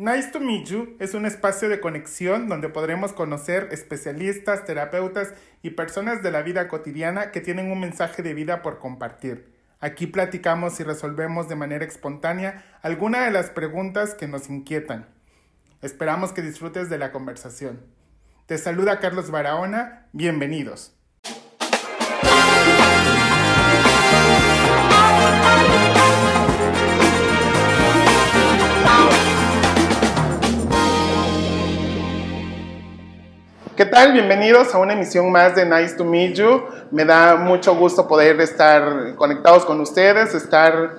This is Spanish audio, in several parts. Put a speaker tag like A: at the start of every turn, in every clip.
A: Nice to Meet You es un espacio de conexión donde podremos conocer especialistas, terapeutas y personas de la vida cotidiana que tienen un mensaje de vida por compartir. Aquí platicamos y resolvemos de manera espontánea algunas de las preguntas que nos inquietan. Esperamos que disfrutes de la conversación. Te saluda Carlos Barahona, bienvenidos. ¿Qué tal? Bienvenidos a una emisión más de Nice to Meet You. Me da mucho gusto poder estar conectados con ustedes, estar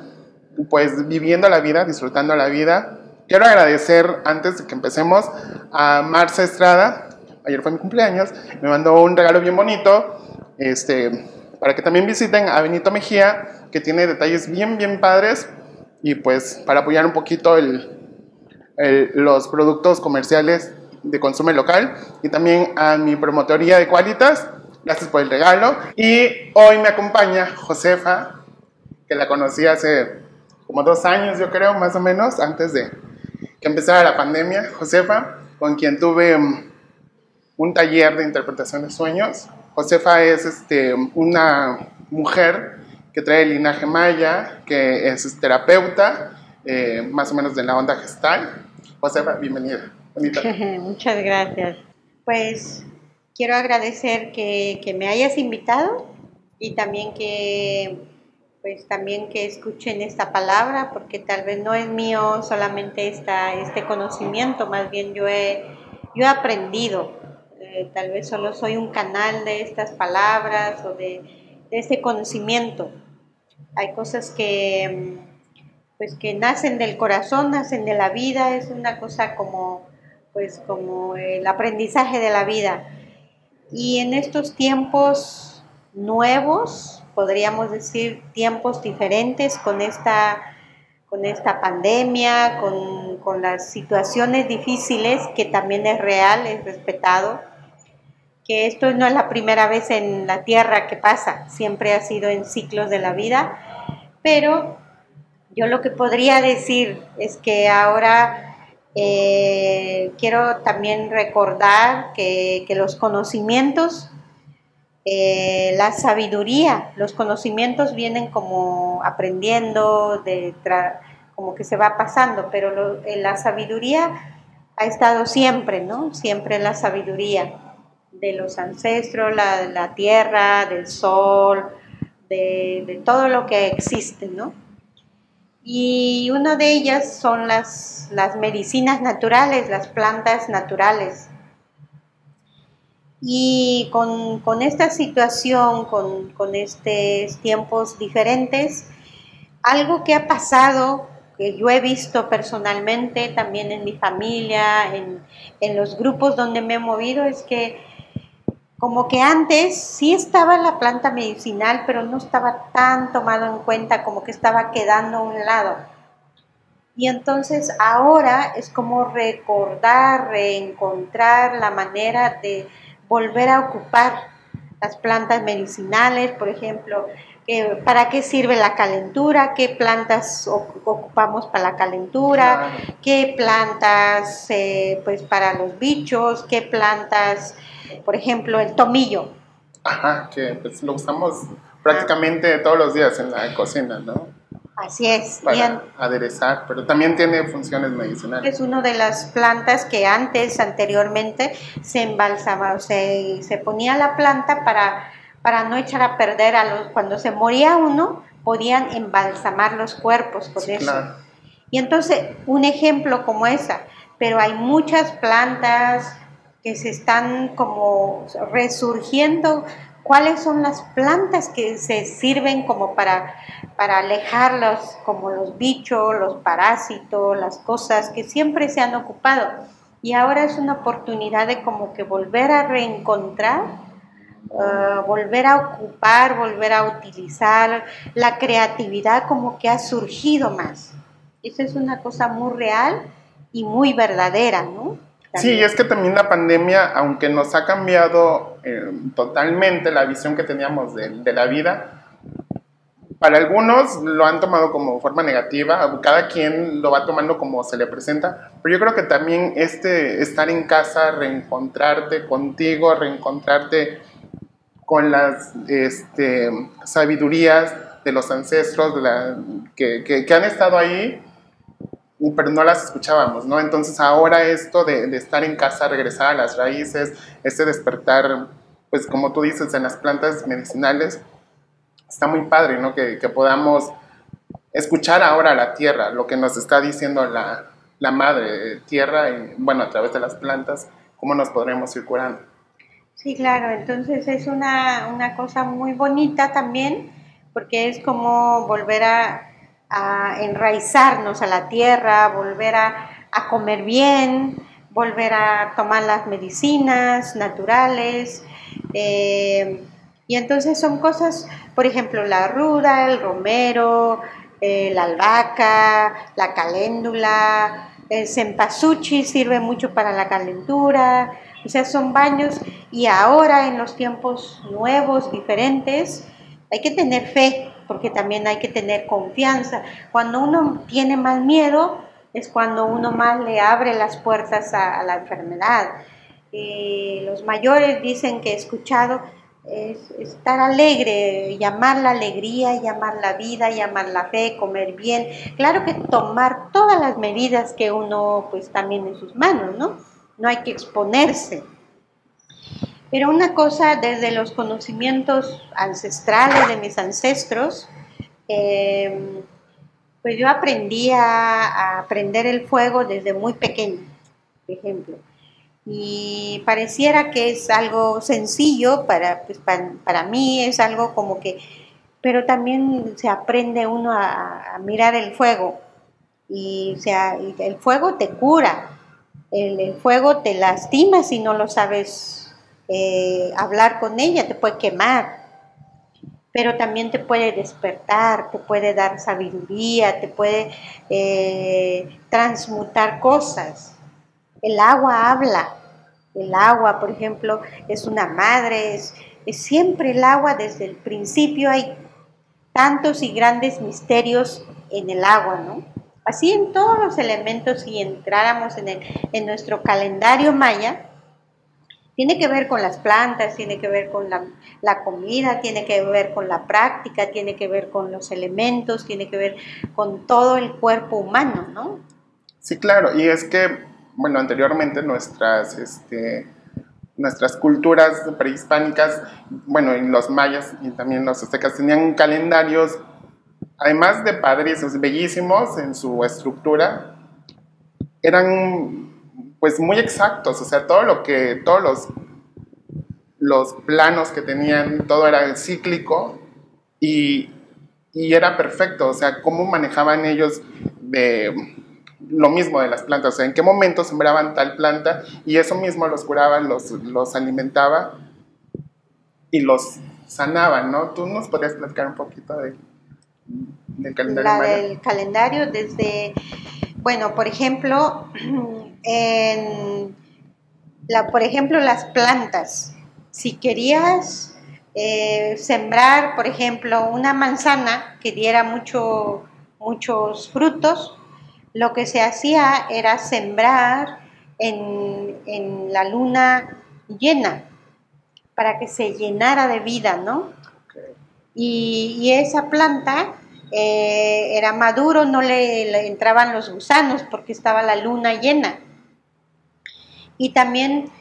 A: pues viviendo la vida, disfrutando la vida. Quiero agradecer antes de que empecemos a Marcia Estrada. Ayer fue mi cumpleaños, me mandó un regalo bien bonito, este, para que también visiten a Benito Mejía, que tiene detalles bien, bien padres y pues para apoyar un poquito los productos comerciales de consumo local y también a mi promotoría de Qualitas. Gracias por el regalo. Y hoy me acompaña Josefa, que la conocí hace como dos años, yo creo, más o menos, antes de que empezara la pandemia. Josefa, con quien tuve mm, un taller de interpretación de sueños. Josefa es este, una mujer que trae linaje maya, que es terapeuta, eh, más o menos de la onda gestal. Josefa, bienvenida.
B: Muchas gracias. Pues quiero agradecer que, me hayas invitado y también que pues también que escuchen esta palabra porque tal vez no es mío solamente esta, este conocimiento, más bien yo he, yo he aprendido, eh, tal vez solo soy un canal de estas palabras o de, de este conocimiento. Hay cosas que pues que nacen del corazón, nacen de la vida, es una cosa como pues como el aprendizaje de la vida. Y en estos tiempos nuevos, podríamos decir tiempos diferentes con esta, con esta pandemia, con, con las situaciones difíciles, que también es real, es respetado, que esto no es la primera vez en la Tierra que pasa, siempre ha sido en ciclos de la vida, pero yo lo que podría decir es que ahora eh, quiero también recordar que, los conocimientos, eh, la sabiduría, los conocimientos vienen como aprendiendo, de como que se va pasando, pero eh, la sabiduría ha estado siempre, ¿no? Siempre la sabiduría de los ancestros, la, la tierra, del sol, de todo lo que existe, ¿no? Y una de ellas son las, las medicinas naturales, las plantas naturales. Y con, esta situación, con, con, estos tiempos diferentes, algo que ha pasado, que yo he visto personalmente, también en mi familia, en, en los grupos donde me he movido, es que como que antes sí estaba la planta medicinal, pero no estaba tan tomado en cuenta, como que estaba quedando a un lado. Y entonces ahora es como recordar, reencontrar la manera de volver a ocupar las plantas medicinales, por ejemplo, para qué sirve la calentura, qué plantas ocupamos para la calentura, qué plantas eh, pues para los bichos, qué plantas por ejemplo, el tomillo.
A: Ajá, que pues, lo usamos prácticamente todos los días en la cocina, ¿no?
B: Así es.
A: Para aderezar, pero también tiene funciones medicinales.
B: Es una de las plantas que antes, anteriormente, se embalsamaba, se, se ponía la planta para, para no echar a perder a los, cuando se moría uno, podían embalsamar los cuerpos con eso. Y entonces, un ejemplo como esa, pero hay muchas plantas, que se están como resurgiendo, cuáles son las plantas que se sirven como para, para alejarlos, como los bichos, los parásitos, las cosas que siempre se han ocupado. Y ahora es una oportunidad de como que volver a reencontrar, uh, volver a ocupar, volver a utilizar la creatividad como que ha surgido más. Esa es una cosa muy real y muy verdadera, ¿no?
A: Sí, es que también la pandemia, aunque nos ha cambiado eh, totalmente la visión que teníamos de, la vida, para algunos lo han tomado como forma negativa, cada quien lo va tomando como se le presenta, pero yo creo que también este estar en casa, reencontrarte contigo, reencontrarte con las este, sabidurías de los ancestros que, que, han estado ahí, pero no las escuchábamos, ¿no? Entonces ahora esto de, de, estar en casa, regresar a las raíces, este despertar, pues como tú dices, en las plantas medicinales, está muy padre, ¿no? Que, que podamos escuchar ahora la tierra, lo que nos está diciendo la, la madre tierra, y, bueno, a través de las plantas, cómo nos podremos ir curando.
B: Sí, claro, entonces es una, una cosa muy bonita también, porque es como volver a, a enraizarnos a la tierra, volver a, comer bien, volver a tomar las medicinas naturales. Eh, y entonces son cosas, por ejemplo, la ruda, el romero, eh, la albahaca, la caléndula, el cempasúchil sirve mucho para la calentura, o sea, son baños y ahora en los tiempos nuevos, diferentes, hay que tener fe, porque también hay que tener confianza. Cuando uno tiene más miedo, es cuando uno más le abre las puertas a, la enfermedad. Los mayores dicen que he escuchado es estar alegre, llamar la alegría, llamar la vida, llamar la fe, comer bien. Claro que tomar todas las medidas que uno pues también en sus manos, ¿no? No hay que exponerse. Pero una cosa desde los conocimientos ancestrales de mis ancestros, em, pues yo aprendí a, aprender el fuego desde muy pequeño, por ejemplo. Y pareciera que es algo sencillo para, pues, para, mí, es algo como que, pero también se aprende uno a, mirar el fuego. Y o sea, el fuego te cura, el, fuego te lastima si no lo sabes eh, hablar con ella, te puede quemar, pero también te puede despertar, te puede dar sabiduría, te puede eh, transmutar cosas. El agua habla, el agua, por ejemplo, es una madre, es, siempre el agua desde el principio hay tantos y grandes misterios en el agua, ¿no? Así en todos los elementos, si entráramos en, el, en nuestro calendario maya, tiene que ver con las plantas, tiene que ver con la, comida, tiene que ver con la práctica, tiene que ver con los elementos, tiene que ver con todo el cuerpo humano, ¿no?
A: Sí, claro, y es que bueno, anteriormente nuestras, este, nuestras culturas prehispánicas, bueno, los mayas y también los aztecas tenían calendarios, además de padres bellísimos en su estructura, eran pues muy exactos, o sea, todo lo que, todos los, los planos que tenían, todo era cíclico y, y era perfecto, o sea, cómo manejaban ellos de lo mismo de las plantas, o sea, en qué momento sembraban tal planta y eso mismo los curaban, los, los alimentaba y los sanaban, ¿no? ¿Tú nos podrías platicar un poquito de, del calendario?
B: La del calendario desde, bueno, por ejemplo, en la, por ejemplo, las plantas. Si querías eh, sembrar, por ejemplo, una manzana que diera mucho, muchos frutos, lo que se hacía era sembrar en, la luna llena para que se llenara de vida, ¿no? Y, esa planta eh, era maduro, no le, entraban los gusanos porque estaba la luna llena. Y también,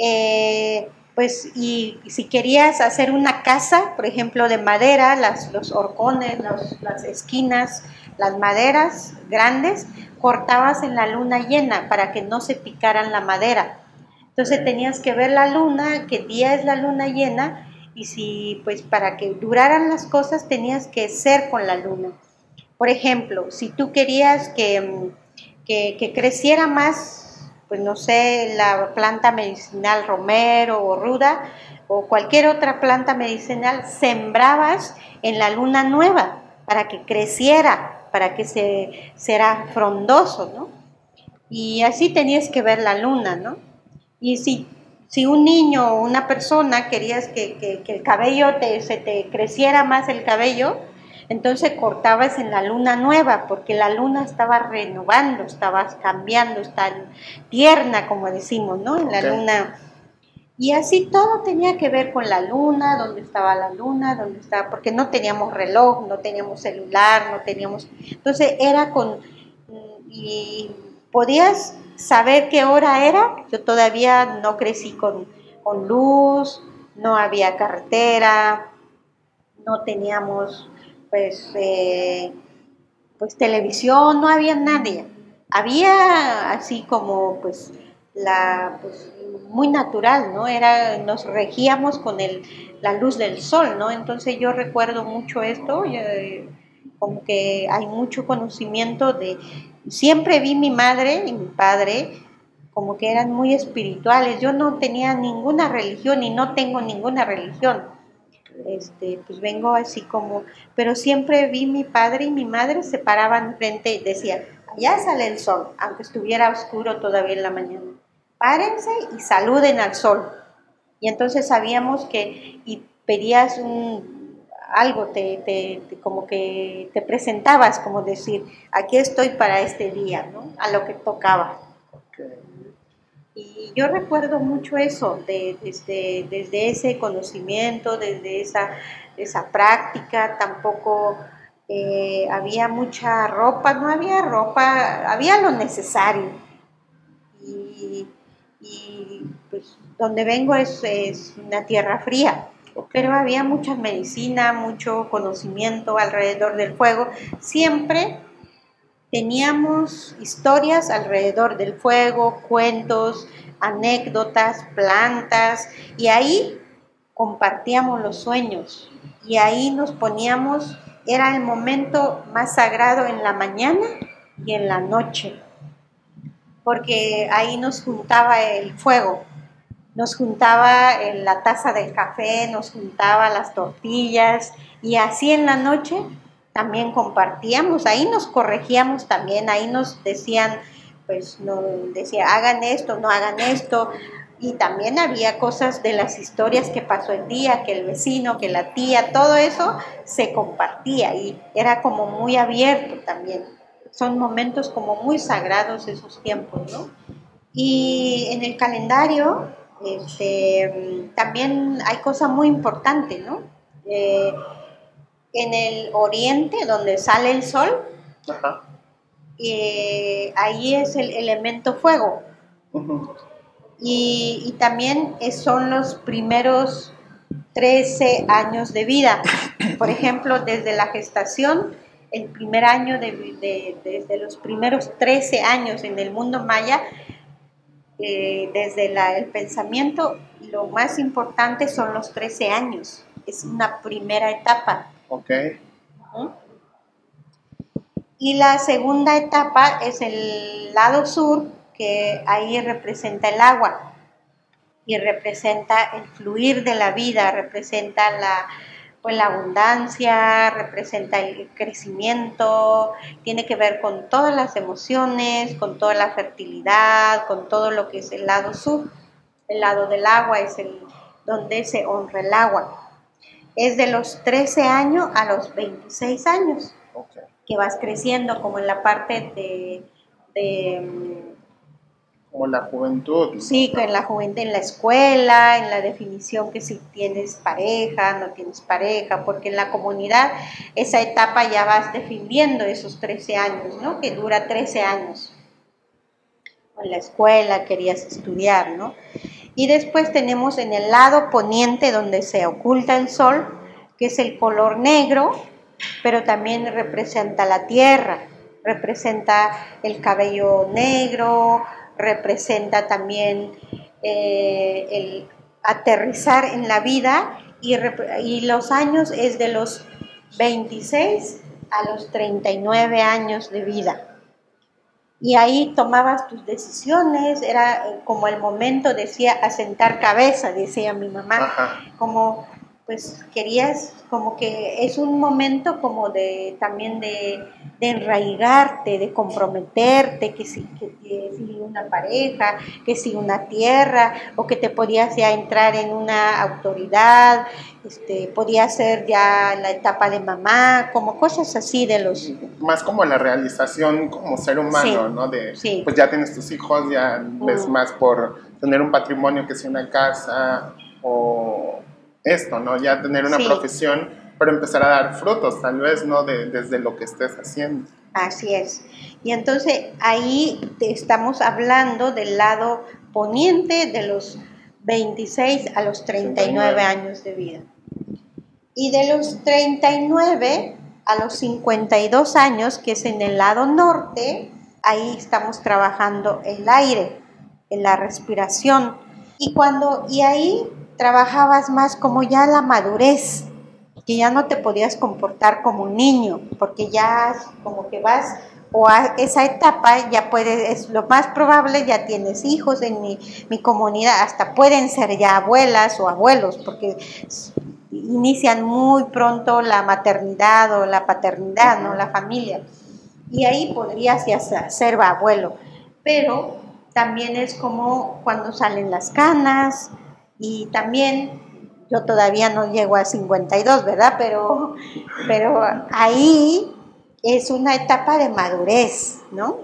B: eh, pues, y, si querías hacer una casa, por ejemplo, de madera, las, los horcones, las esquinas, las maderas grandes, cortabas en la luna llena para que no se picaran la madera. Entonces tenías que ver la luna, qué día es la luna llena, y si, pues para que duraran las cosas tenías que ser con la luna. Por ejemplo, si tú querías que, que, creciera más, pues no sé, la planta medicinal romero o ruda, o cualquier otra planta medicinal, sembrabas en la luna nueva para que creciera para que se será frondoso, ¿no? Y así tenías que ver la luna, ¿no? Y si, si un niño o una persona querías que, el cabello se te creciera más el cabello, Entonces cortabas en la luna nueva, porque la luna estaba renovando, estaba cambiando, está tierna, como decimos, ¿no? En la luna. Y así todo tenía que ver con la luna, dónde estaba la luna, dónde estaba, porque no teníamos reloj, no teníamos celular, no teníamos. Entonces era con. Y podías saber qué hora era. Yo todavía no crecí con, con luz, no había carretera, no teníamos pues, eh, pues televisión, no había nadie. Había así como pues la pues, muy natural, ¿no? Era, nos regíamos con el, la luz del sol, ¿no? Entonces yo recuerdo mucho esto, eh, como que hay mucho conocimiento de, siempre vi mi madre y mi padre como que eran muy espirituales, yo no tenía ninguna religión y no tengo ninguna religión, este, pues vengo así como, pero siempre vi mi padre y mi madre se paraban frente y decía, allá sale el sol, aunque estuviera oscuro todavía en la mañana, párense y saluden al sol. Y entonces sabíamos que, y pedías un, algo, te, te, te, como que te presentabas, como decir, aquí estoy para este día, ¿no? A lo que tocaba.
A: Ok.
B: Y yo recuerdo mucho eso, de, desde, desde ese conocimiento, desde esa, esa práctica, tampoco eh, había mucha ropa, no había ropa, había lo necesario. Y, y, pues donde vengo es, es una tierra fría, pero había mucha medicina, mucho conocimiento alrededor del fuego. Siempre teníamos historias alrededor del fuego, cuentos, anécdotas, plantas, y ahí compartíamos los sueños, y ahí nos poníamos, era el momento más sagrado en la mañana y en la noche, porque ahí nos juntaba el fuego, nos juntaba en la taza del café, nos juntaba las tortillas, y así en la noche también compartíamos, ahí nos corregíamos también, ahí nos decían, pues no decía, hagan esto, no hagan esto, y también había cosas de las historias que pasó el día, que el vecino, que la tía, todo eso se compartía y era como muy abierto también. Son momentos como muy sagrados esos tiempos, ¿no? Y en el calendario este, también hay cosas muy importantes, ¿no? Eh, en el oriente, donde sale el sol,
A: Ajá.
B: eh, ahí es el elemento fuego. Y, y también son los primeros 13 años de vida. Por ejemplo, desde la gestación, el primer año, de, de- desde los primeros 13 años en el mundo maya, eh, desde la- el pensamiento, lo más importante son los 13 años. Es una primera etapa.
A: Ok.
B: Y la segunda etapa es el lado sur, que ahí representa el agua y representa el fluir de la vida, representa la, pues, la abundancia, representa el crecimiento, tiene que ver con todas las emociones, con toda la fertilidad, con todo lo que es el lado sur. El lado del agua es el donde se honra el agua. Es de los 13 años a los 26 años
A: Ok.
B: que vas creciendo como en la parte de, de
A: Como la juventud.
B: sí, en la juventud, en la escuela, en la definición que si tienes pareja, no tienes pareja, porque en la comunidad esa etapa ya vas definiendo esos 13 años, ¿no? Que dura 13 años. En la escuela querías estudiar, ¿no? Y después tenemos en el lado poniente donde se oculta el sol, que es el color negro, pero también representa la tierra, representa el cabello negro, representa también eh, el aterrizar en la vida y, y los años es de los 26 a los 39 años de vida. Y ahí tomabas tus decisiones, era eh, como el momento, decía, asentar cabeza, decía mi mamá
A: Ajá.
B: como pues querías como que es un momento como de también de, de enraigarte, de comprometerte, que si, que, si una pareja, que si una tierra, o que te podías ya entrar en una autoridad, este, podía ser ya la etapa de mamá, como cosas así de los...
A: Más como la realización como ser humano, ¿no? De, Pues ya tienes tus hijos, ya ves mm. más por tener un patrimonio que si una casa o esto, ¿no? Ya tener una profesión, pero empezar a dar frutos, tal vez, ¿no? De, desde lo que estés haciendo.
B: Así es. Y entonces ahí estamos hablando del lado poniente de los 26 a los 39 años de vida. Y de los 39 a los 52 años, que es en el lado norte, ahí estamos trabajando el aire, en la respiración. Y cuando y ahí trabajabas más como ya la madurez, que ya no te podías comportar como un niño, porque ya como que vas o a esa etapa ya puedes, es lo más probable, ya tienes hijos en mi, mi comunidad, hasta pueden ser ya abuelas o abuelos, porque inician muy pronto la maternidad o la paternidad, ¿no? La familia. Y ahí podrías ya ser abuelo. Pero también es como cuando salen las canas, y también yo todavía no llego a 52, ¿verdad? Pero, pero ahí es una etapa de madurez, ¿no?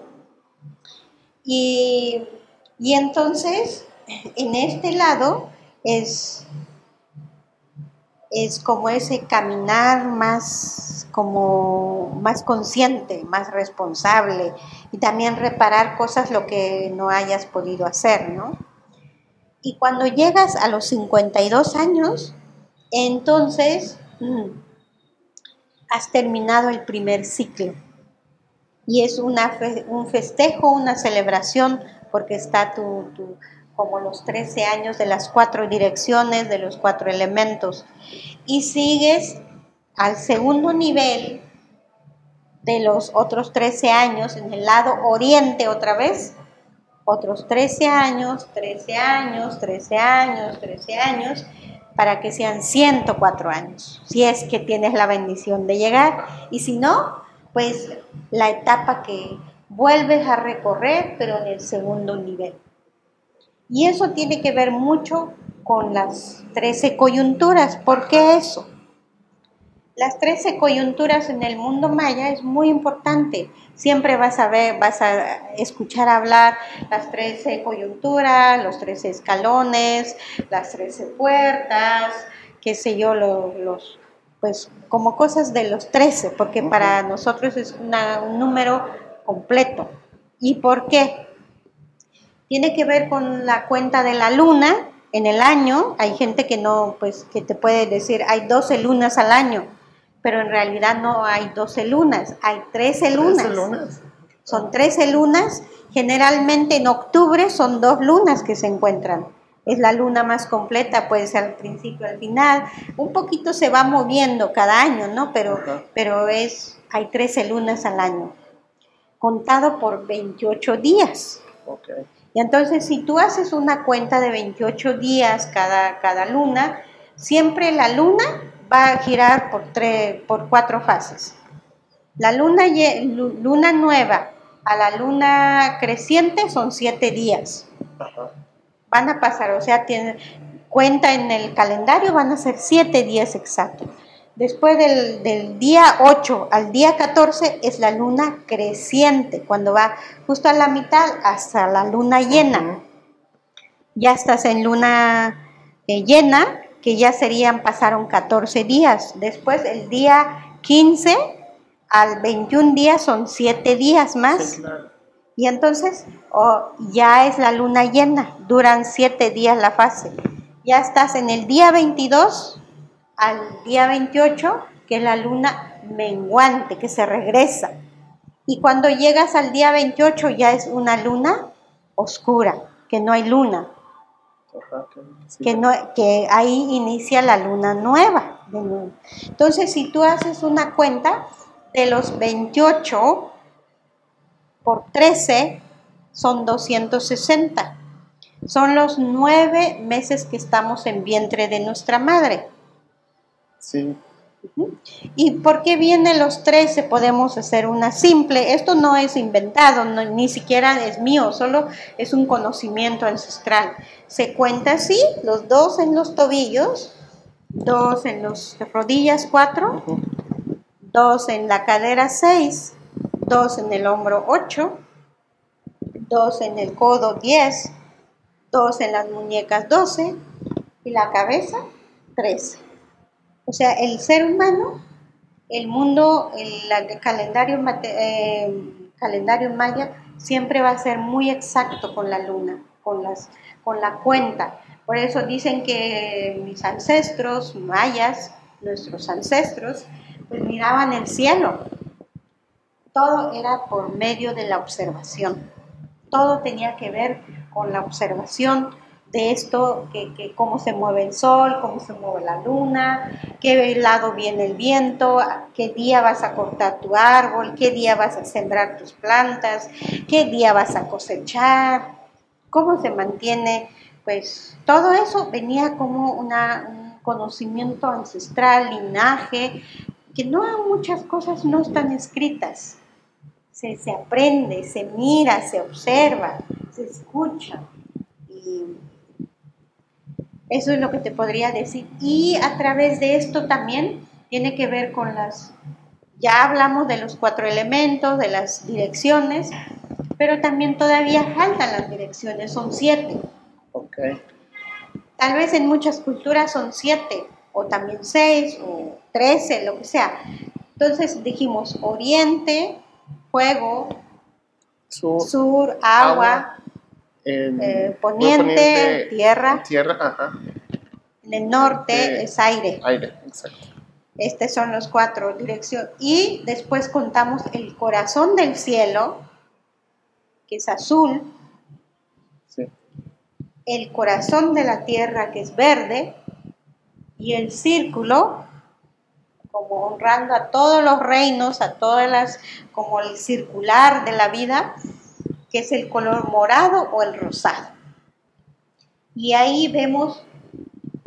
B: Y, y entonces, en este lado es, es como ese caminar más como más consciente, más responsable y también reparar cosas lo que no hayas podido hacer, ¿no? Y cuando llegas a los 52 años, entonces mm, has terminado el primer ciclo. Y es una un festejo, una celebración, porque está tu, como los 13 años de las cuatro direcciones, de los cuatro elementos. Y sigues al segundo nivel de los otros 13 años, en el lado oriente otra vez, otros 13 años, 13 años, 13 años, 13 años, para que sean 104 años, si es que tienes la bendición de llegar. Y si no, pues la etapa que vuelves a recorrer, pero en el segundo nivel. Y eso tiene que ver mucho con las 13 coyunturas. ¿Por qué eso? Las 13 coyunturas en el mundo maya es muy importante. Siempre vas a ver, vas a escuchar hablar las 13 coyunturas, los 13 escalones, las 13 puertas, qué sé yo, los, pues como cosas de los 13, porque para nosotros es un número completo. ¿Y por qué? Tiene que ver con la cuenta de la luna en el año. Hay gente que no, pues que te puede decir, hay 12 lunas al año pero en realidad no hay 12 lunas, hay 13 lunas. Son 13 lunas, generalmente en octubre son dos lunas que se encuentran. Es la luna más completa, puede ser al principio, al final. Un poquito se va moviendo cada año, ¿no? Pero, pero es, hay 13 lunas al año, contado por 28 días. Y entonces, si tú haces una cuenta de 28 días cada, cada luna, siempre la luna va a girar por, tres, por cuatro fases. La luna, luna nueva a la luna creciente son siete días. Van a pasar, o sea, tiene, cuenta en el calendario, van a ser siete días exactos. Después del, día 8 al día 14 es la luna creciente, cuando va justo a la mitad hasta la luna llena. Ya estás en luna eh, llena que ya serían, pasaron 14 días. Después el día 15 al 21 días son 7 días más. Y entonces oh, ya es la luna llena, duran 7 días la fase. Ya estás en el día 22 al día 28, que es la luna menguante, que se regresa. Y cuando llegas al día 28 ya es una luna oscura, que no hay luna que, no, que ahí inicia la luna nueva. Entonces, si tú haces una cuenta de los 28 por 13, son 260. Son los nueve meses que estamos en vientre de nuestra madre.
A: Sí.
B: ¿Y por qué vienen los 13? Podemos hacer una simple. Esto no es inventado, ni siquiera es mío, solo es un conocimiento ancestral. Se cuenta así, los dos en los tobillos, dos en las rodillas, cuatro, dos en la cadera, seis, dos en el hombro, ocho, dos en el codo, diez, dos en las muñecas, doce, y la cabeza, trece. O sea, el ser humano, el mundo, el, calendario, eh, calendario maya siempre va a ser muy exacto con la luna, con, las, con la cuenta. Por eso dicen que mis ancestros mayas, nuestros ancestros, pues miraban el cielo. Todo era por medio de la observación. Todo tenía que ver con la observación de esto, que, cómo se mueve el sol, cómo se mueve la luna, qué lado viene el viento, qué día vas a cortar tu árbol, qué día vas a sembrar tus plantas, qué día vas a cosechar, cómo se mantiene, pues todo eso venía como una, un conocimiento ancestral, linaje, que no muchas cosas no están escritas. Se, se aprende, se mira, se observa, se escucha. Y eso es lo que te podría decir. Y a través de esto también tiene que ver con las, ya hablamos de los cuatro elementos, de las direcciones, pero también todavía faltan las direcciones, son siete.
A: Okay.
B: Tal vez en muchas culturas son siete, o también seis, o trece, lo que sea. Entonces dijimos oriente, fuego, sur, agua eh, poniente, tierra.
A: Tierra,
B: En el norte es aire.
A: Aire, exacto.
B: Estos son los cuatro direcciones. Y después contamos el corazón del cielo, que es azul. El corazón de la tierra, que es verde. Y el círculo, como honrando a todos los reinos, a todas las, como el circular de la vida, que es el color morado o el rosado. Y ahí vemos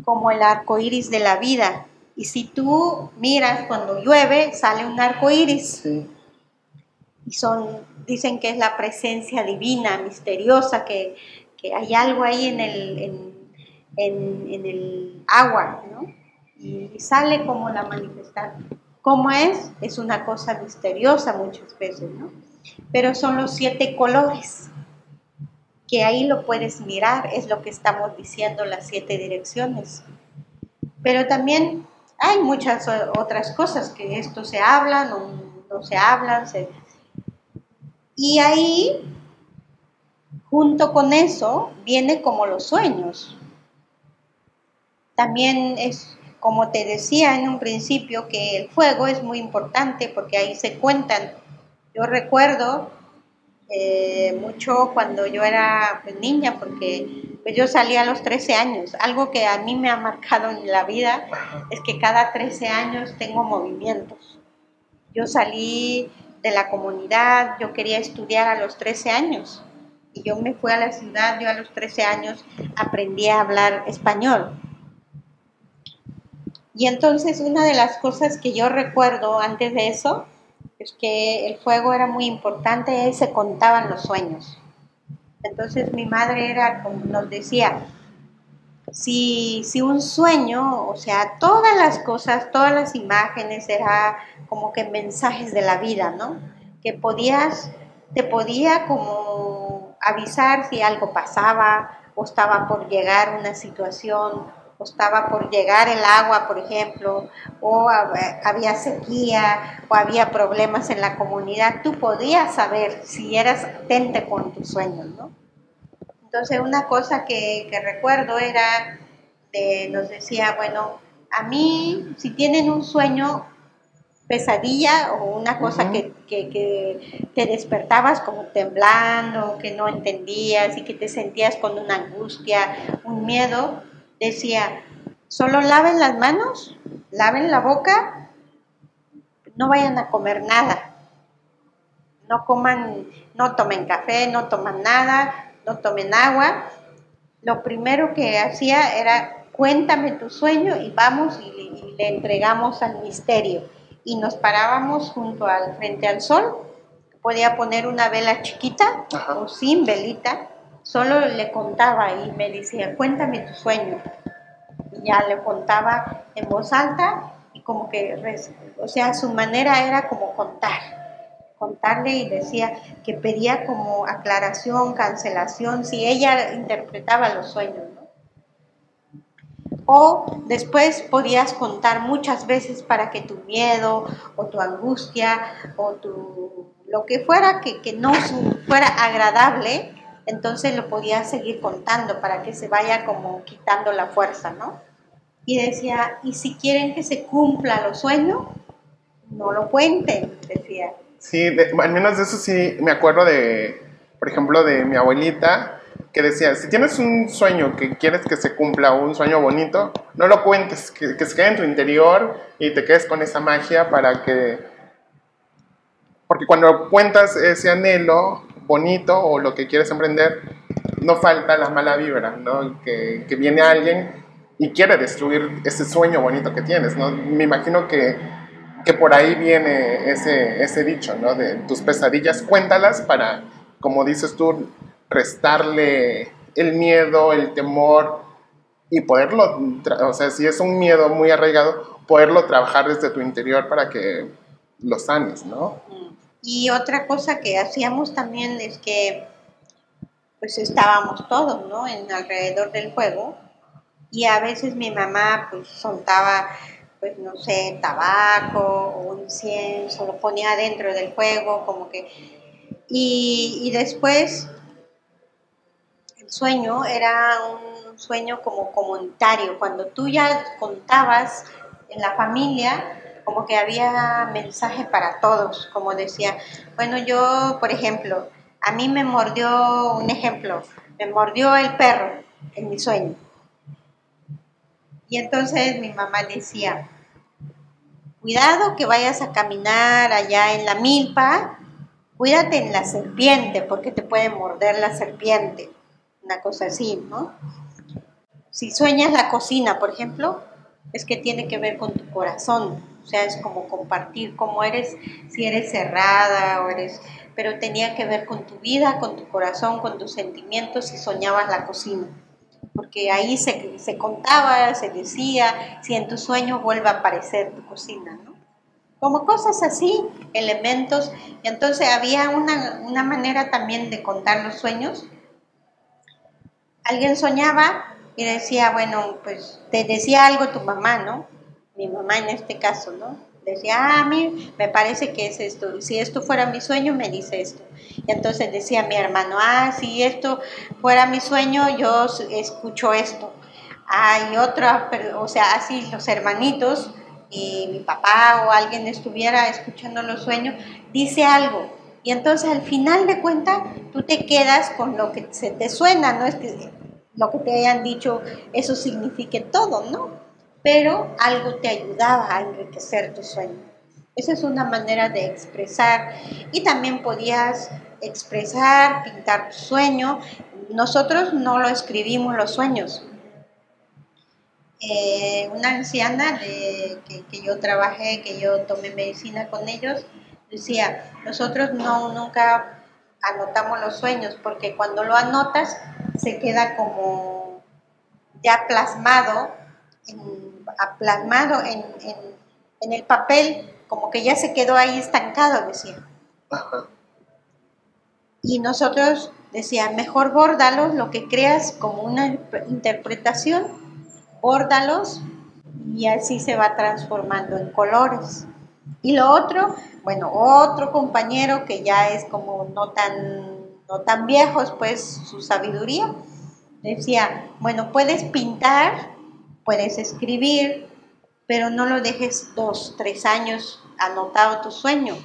B: como el arco iris de la vida. Y si tú miras cuando llueve, sale un arco iris. Y son, dicen que es la presencia divina, misteriosa, que, hay algo ahí en el, en, el agua, ¿no? Y sale como la manifestación. ¿Cómo es? Es una cosa misteriosa muchas veces, ¿no? Pero son los siete colores, que ahí lo puedes mirar, es lo que estamos diciendo, las siete direcciones. Pero también hay muchas otras cosas que esto se habla, no, no se hablan. Y ahí, junto con eso, viene como los sueños. También es, como te decía en un principio, que el fuego es muy importante porque ahí se cuentan yo recuerdo eh, mucho cuando yo era pues, niña, porque pues, yo salí a los 13 años. Algo que a mí me ha marcado en la vida es que cada 13 años tengo movimientos. Yo salí de la comunidad, yo quería estudiar a los 13 años. Y yo me fui a la ciudad, yo a los 13 años aprendí a hablar español. Y entonces una de las cosas que yo recuerdo antes de eso es que el fuego era muy importante, y se contaban los sueños. Entonces mi madre era, como nos decía, si, si un sueño, o sea, todas las cosas, todas las imágenes, era como que mensajes de la vida, ¿no? Que podías, te podía como avisar si algo pasaba o estaba por llegar una situación estaba por llegar el agua, por ejemplo, o había sequía, o había problemas en la comunidad, tú podías saber si eras atente con tus sueños, ¿no? Entonces, una cosa que, recuerdo era, nos decía, bueno, a mí, si tienen un sueño, pesadilla o una cosa que, que, te despertabas como temblando, que no entendías y que te sentías con una angustia, un miedo, decía, solo laven las manos, laven la boca, no vayan a comer nada, no coman, no tomen café, no toman nada, no tomen agua. Lo primero que hacía era cuéntame tu sueño y vamos y le, y le entregamos al misterio. Y nos parábamos junto al frente al sol, podía poner una vela chiquita
A: Ajá.
B: o sin velita, solo le contaba y me decía, cuéntame tu sueño. Y ya le contaba en voz alta y como que, o sea, su manera era como contar, contarle y decía que pedía como aclaración, cancelación, si ella interpretaba los sueños. O después podías contar muchas veces para que tu miedo o tu angustia o tu lo que fuera que, que no fuera agradable, entonces lo podías seguir contando para que se vaya como quitando la fuerza, ¿no? Y decía, y si quieren que se cumpla los sueños, no lo cuenten, decía.
A: Sí, de- al menos de eso sí me acuerdo de, por ejemplo, de mi abuelita, que decía, si tienes un sueño que quieres que se cumpla, un sueño bonito, no lo cuentes, que, que se quede en tu interior y te quedes con esa magia para que... Porque cuando cuentas ese anhelo bonito o lo que quieres emprender, no falta la mala vibra, ¿no? Que, que viene alguien y quiere destruir ese sueño bonito que tienes, ¿no? Me imagino que que por ahí viene ese, ese dicho, ¿no? De tus pesadillas, cuéntalas para, como dices tú, restarle el miedo, el temor y poderlo, o sea, si es un miedo muy arraigado, poderlo trabajar desde tu interior para que lo sanes, ¿no?
B: Y otra cosa que hacíamos también es que pues estábamos todos, ¿no? En alrededor del fuego y a veces mi mamá pues soltaba pues no sé, tabaco o incienso, lo ponía dentro del fuego, como que... Y, y después el sueño era un sueño como comunitario, cuando tú ya contabas en la familia, como que había mensaje para todos, como decía, bueno, yo, por ejemplo, a mí me mordió, un ejemplo, me mordió el perro en mi sueño. Y entonces mi mamá decía, cuidado que vayas a caminar allá en la milpa, cuídate en la serpiente, porque te puede morder la serpiente, una cosa así, ¿no? Si sueñas la cocina, por ejemplo, es que tiene que ver con tu corazón, o sea, es como compartir cómo eres, si eres cerrada o eres, pero tenía que ver con tu vida, con tu corazón, con tus sentimientos si soñabas la cocina porque ahí se, se, contaba, se decía, si en tu sueño vuelve a aparecer tu cocina, ¿no? Como cosas así, elementos. Y entonces había una, una manera también de contar los sueños. Alguien soñaba y decía, bueno, pues te decía algo tu mamá, ¿no? Mi mamá en este caso, ¿no? Decía, ah, a mí me parece que es esto. Si esto fuera mi sueño, me dice esto. Y entonces decía mi hermano, ah, si esto fuera mi sueño, yo escucho esto. Hay otra, o sea, así los hermanitos y mi papá o alguien estuviera escuchando los sueños, dice algo. Y entonces al final de cuentas, tú te quedas con lo que se te suena, no es que lo que te hayan dicho, eso signifique todo, ¿no? Pero algo te ayudaba a enriquecer tu sueño. Esa es una manera de expresar. Y también podías expresar, pintar tu sueño. Nosotros no lo escribimos los sueños. Eh, una anciana de, que, que, yo trabajé, que yo tomé medicina con ellos, decía, nosotros no, nunca anotamos los sueños, porque cuando lo anotas se queda como ya plasmado, en, plasmado en, en, en el papel, como que ya se quedó ahí estancado, decía.
A: Ajá.
B: Y nosotros decía, mejor bórdalos, lo que creas como una interpretación, bórdalos y así se va transformando en colores. Y lo otro, bueno, otro compañero que ya es como no tan, no tan viejos, pues su sabiduría, decía, bueno, puedes pintar, puedes escribir, pero no lo dejes dos, tres años anotado tu sueño.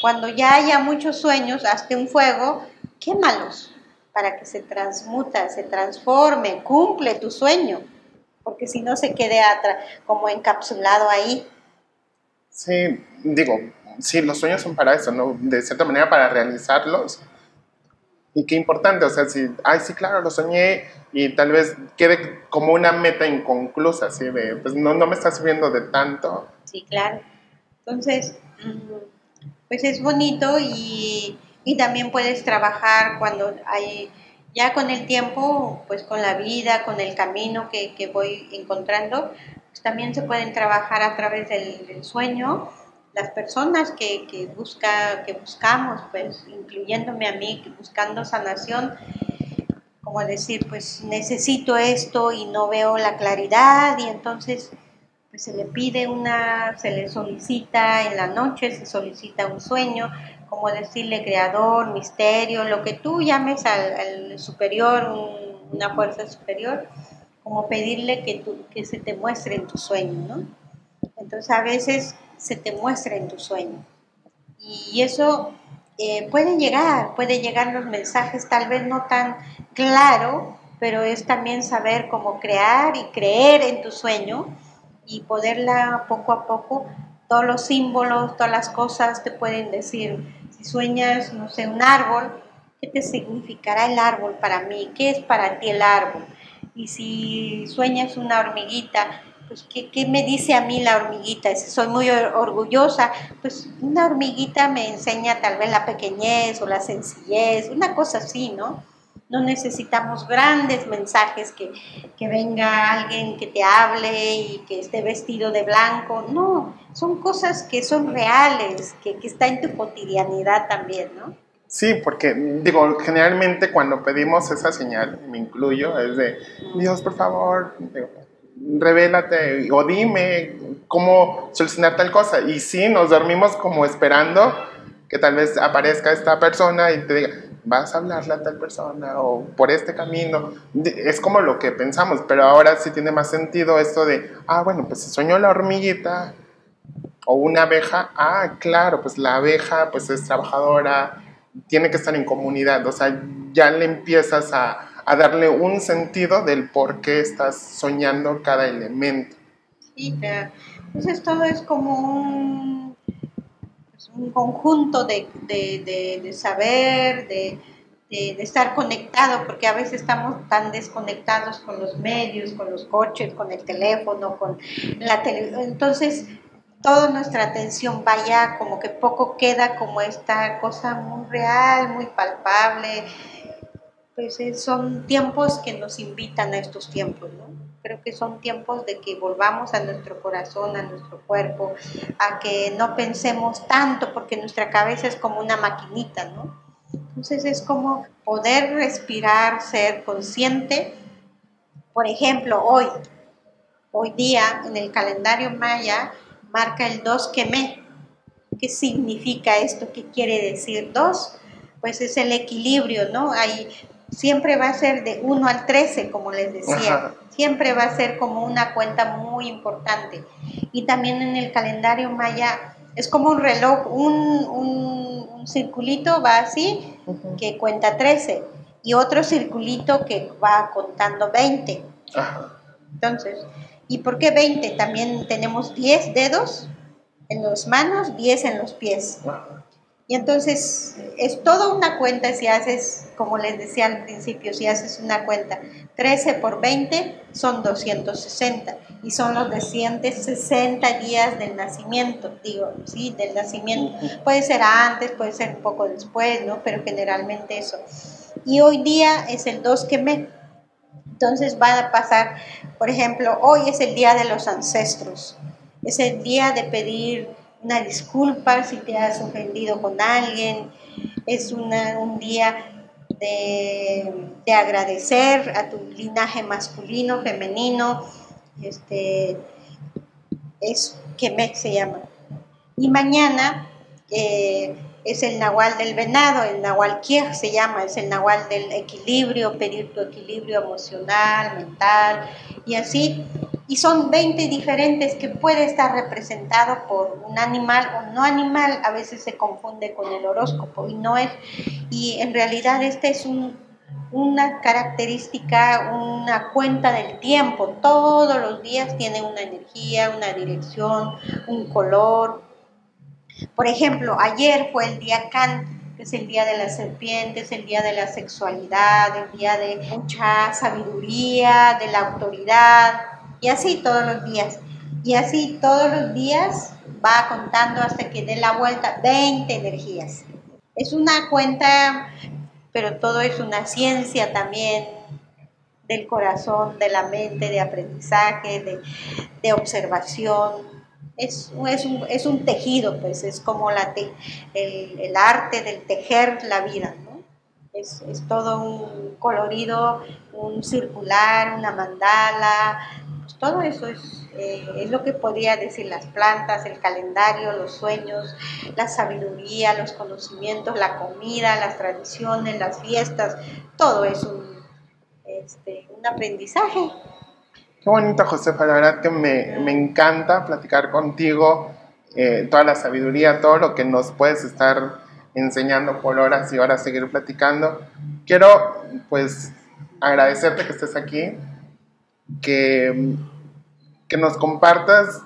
B: Cuando ya haya muchos sueños, hazte un fuego, quémalos para que se transmuta, se transforme, cumple tu sueño, porque si no se quede como encapsulado ahí.
A: Sí, digo, sí, los sueños son para eso. De cierta manera para realizarlos. Y qué importante, o sea, si, ay, sí, claro, lo soñé y tal vez quede como una meta inconclusa, así de, pues no, no me está sirviendo de tanto.
B: Sí, claro. Entonces, mm, pues es bonito y, y también puedes trabajar cuando hay, ya con el tiempo, pues con la vida, con el camino que, que voy encontrando, pues también se pueden trabajar a través del, del sueño las personas que, que, busca, que buscamos, pues incluyéndome a mí, buscando sanación, como decir, pues necesito esto y no veo la claridad y entonces pues se le pide una, se le solicita en la noche, se solicita un sueño, como decirle creador, misterio, lo que tú llames al, superior, una fuerza superior, como pedirle que, tú, que se te muestre en tu sueño, ¿no? Entonces a veces se te muestra en tu sueño. Y eso eh, puede llegar, puede llegar los mensajes tal vez no tan claro, pero es también saber cómo crear y creer en tu sueño y poderla poco a poco, todos los símbolos, todas las cosas te pueden decir, si sueñas, no sé, un árbol, ¿qué te significará el árbol para mí? ¿Qué es para ti el árbol? Y si sueñas una hormiguita, pues ¿qué, me dice a mí la hormiguita? Si soy muy orgullosa, pues una hormiguita me enseña tal vez la pequeñez o la sencillez, una cosa así, ¿no? No necesitamos grandes mensajes que, que venga alguien que te hable y que esté vestido de blanco, no, son cosas que son reales, que, que está en tu cotidianidad también, ¿no?
A: Sí, porque digo, generalmente cuando pedimos esa señal, me incluyo, es de, Dios, por favor, revélate o dime cómo solucionar tal cosa. Y sí, nos dormimos como esperando que tal vez aparezca esta persona y te diga, vas a hablarle a tal persona o por este camino. Es como lo que pensamos, pero ahora sí tiene más sentido esto de, ah, bueno, pues si soñó la hormiguita o una abeja, ah, claro, pues la abeja pues es trabajadora, tiene que estar en comunidad, o sea, ya le empiezas a, a darle un sentido del por qué estás soñando cada elemento.
B: Sí, Entonces todo es como un, pues, un conjunto de, de, de, saber, de, de, estar conectado, porque a veces estamos tan desconectados con los medios, con los coches, con el teléfono, con la televisión. Entonces toda nuestra atención vaya como que poco queda como esta cosa muy real, muy palpable, pues eh, son tiempos que nos invitan a estos tiempos, ¿no? Creo que son tiempos de que volvamos a nuestro corazón, a nuestro cuerpo, a que no pensemos tanto, porque nuestra cabeza es como una maquinita, ¿no? Entonces es como poder respirar, ser consciente. Por ejemplo, hoy, hoy día en el calendario maya marca el 2 quemé. ¿Qué significa esto? ¿Qué quiere decir 2? Pues es el equilibrio, ¿no? Hay siempre va a ser de 1 al 13, como les decía. Siempre va a ser como una cuenta muy importante. Y también en el calendario maya es como un reloj, un, un, circulito va así, que cuenta 13, y otro circulito que va contando 20. Entonces, ¿y por qué 20? También tenemos 10 dedos en las manos, 10 en los pies. Y entonces es toda una cuenta si haces, como les decía al principio, si haces una cuenta 13 por 20 son 260 y son los de 160 días del nacimiento, digo, sí, del nacimiento. Puede ser antes, puede ser un poco después, ¿no? Pero generalmente eso. Y hoy día es el 2 que me. Entonces va a pasar, por ejemplo, hoy es el día de los ancestros. Es el día de pedir una disculpa si te has ofendido con alguien, es un día de, agradecer a tu linaje masculino, femenino, este, es me se llama. Y mañana eh, es el nahual del venado, el nahual kier se llama, es el nahual del equilibrio, pedir tu equilibrio emocional, mental, y así y son 20 diferentes que puede estar representado por un animal o no animal, a veces se confunde con el horóscopo y no es, y en realidad este es una característica, una cuenta del tiempo, todos los días tiene una energía, una dirección, un color. Por ejemplo, ayer fue el día Can, es el día de la serpiente, es el día de la sexualidad, el día de mucha sabiduría, de la autoridad, y así todos los días. Y así todos los días va contando hasta que dé la vuelta 20 energías. Es una cuenta, pero todo es una ciencia también del corazón, de la mente, de aprendizaje, de, observación. Es, es, un, es, un, tejido, pues es como la el, el, arte del tejer la vida. Es, es todo un colorido, un circular, una mandala, todo eso es eh, es lo que podría decir las plantas, el calendario, los sueños, la sabiduría, los conocimientos, la comida, las tradiciones, las fiestas, todo es un, este, un aprendizaje.
A: Qué bonito, Josefa, la verdad que me, me encanta platicar contigo, eh, toda la sabiduría, todo lo que nos puedes estar enseñando por horas y horas, seguir platicando. Quiero, pues, agradecerte que estés aquí, que que nos compartas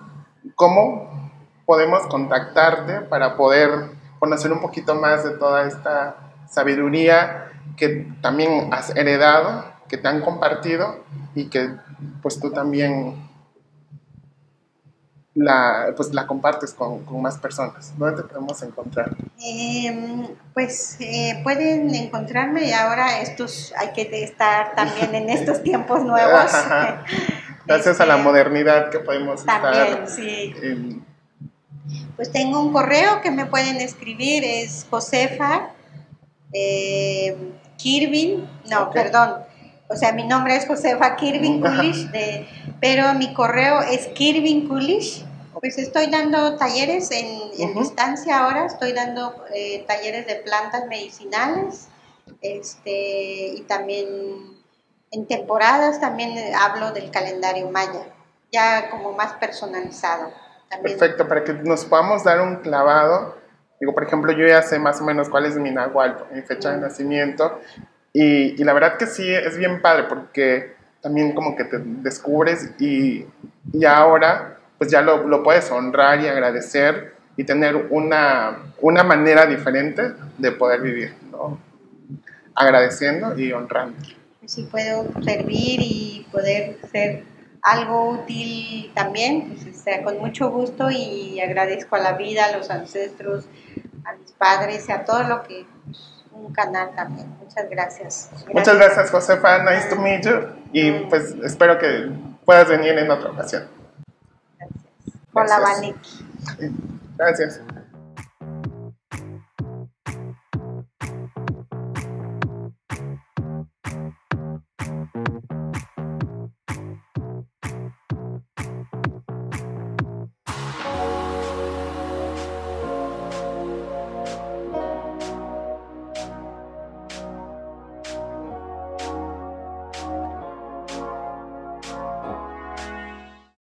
A: cómo podemos contactarte para poder conocer un poquito más de toda esta sabiduría que también has heredado, que te han compartido y que pues tú también la, pues, la compartes con, más personas. ¿Dónde te podemos encontrar?
B: Em, pues eh, pueden encontrarme y ahora estos hay que estar también en estos tiempos nuevos.
A: Gracias a la este, modernidad que podemos
B: también, sí. Pues tengo un correo que me pueden escribir, es Josefa eh, Kirvin, no, perdón, o sea, mi nombre es Josefa Kirvin Kulish, de, pero mi correo es Kirvin Kulish. Pues estoy dando talleres en, distancia ahora, estoy dando eh, talleres de plantas medicinales este, y también en temporadas también hablo del calendario maya, ya como más personalizado.
A: Perfecto, para que nos podamos dar un clavado. Digo, por ejemplo, yo ya sé más o menos cuál es mi nahual, mi fecha de nacimiento, y, y, la verdad que sí, es bien padre porque también como que te descubres y, y ahora pues ya lo, lo, puedes honrar y agradecer y tener una, una manera diferente de poder vivir, ¿no? Agradeciendo y honrando
B: si puedo servir y poder ser algo útil también, pues sea, con mucho gusto y agradezco a la vida, a los ancestros, a mis padres a todo lo que pues, un canal también. Muchas gracias.
A: Muchas gracias, Josefa. Nice to meet you. Y pues espero que puedas venir en otra ocasión.
B: Gracias. Hola, Vaniki.
A: Gracias.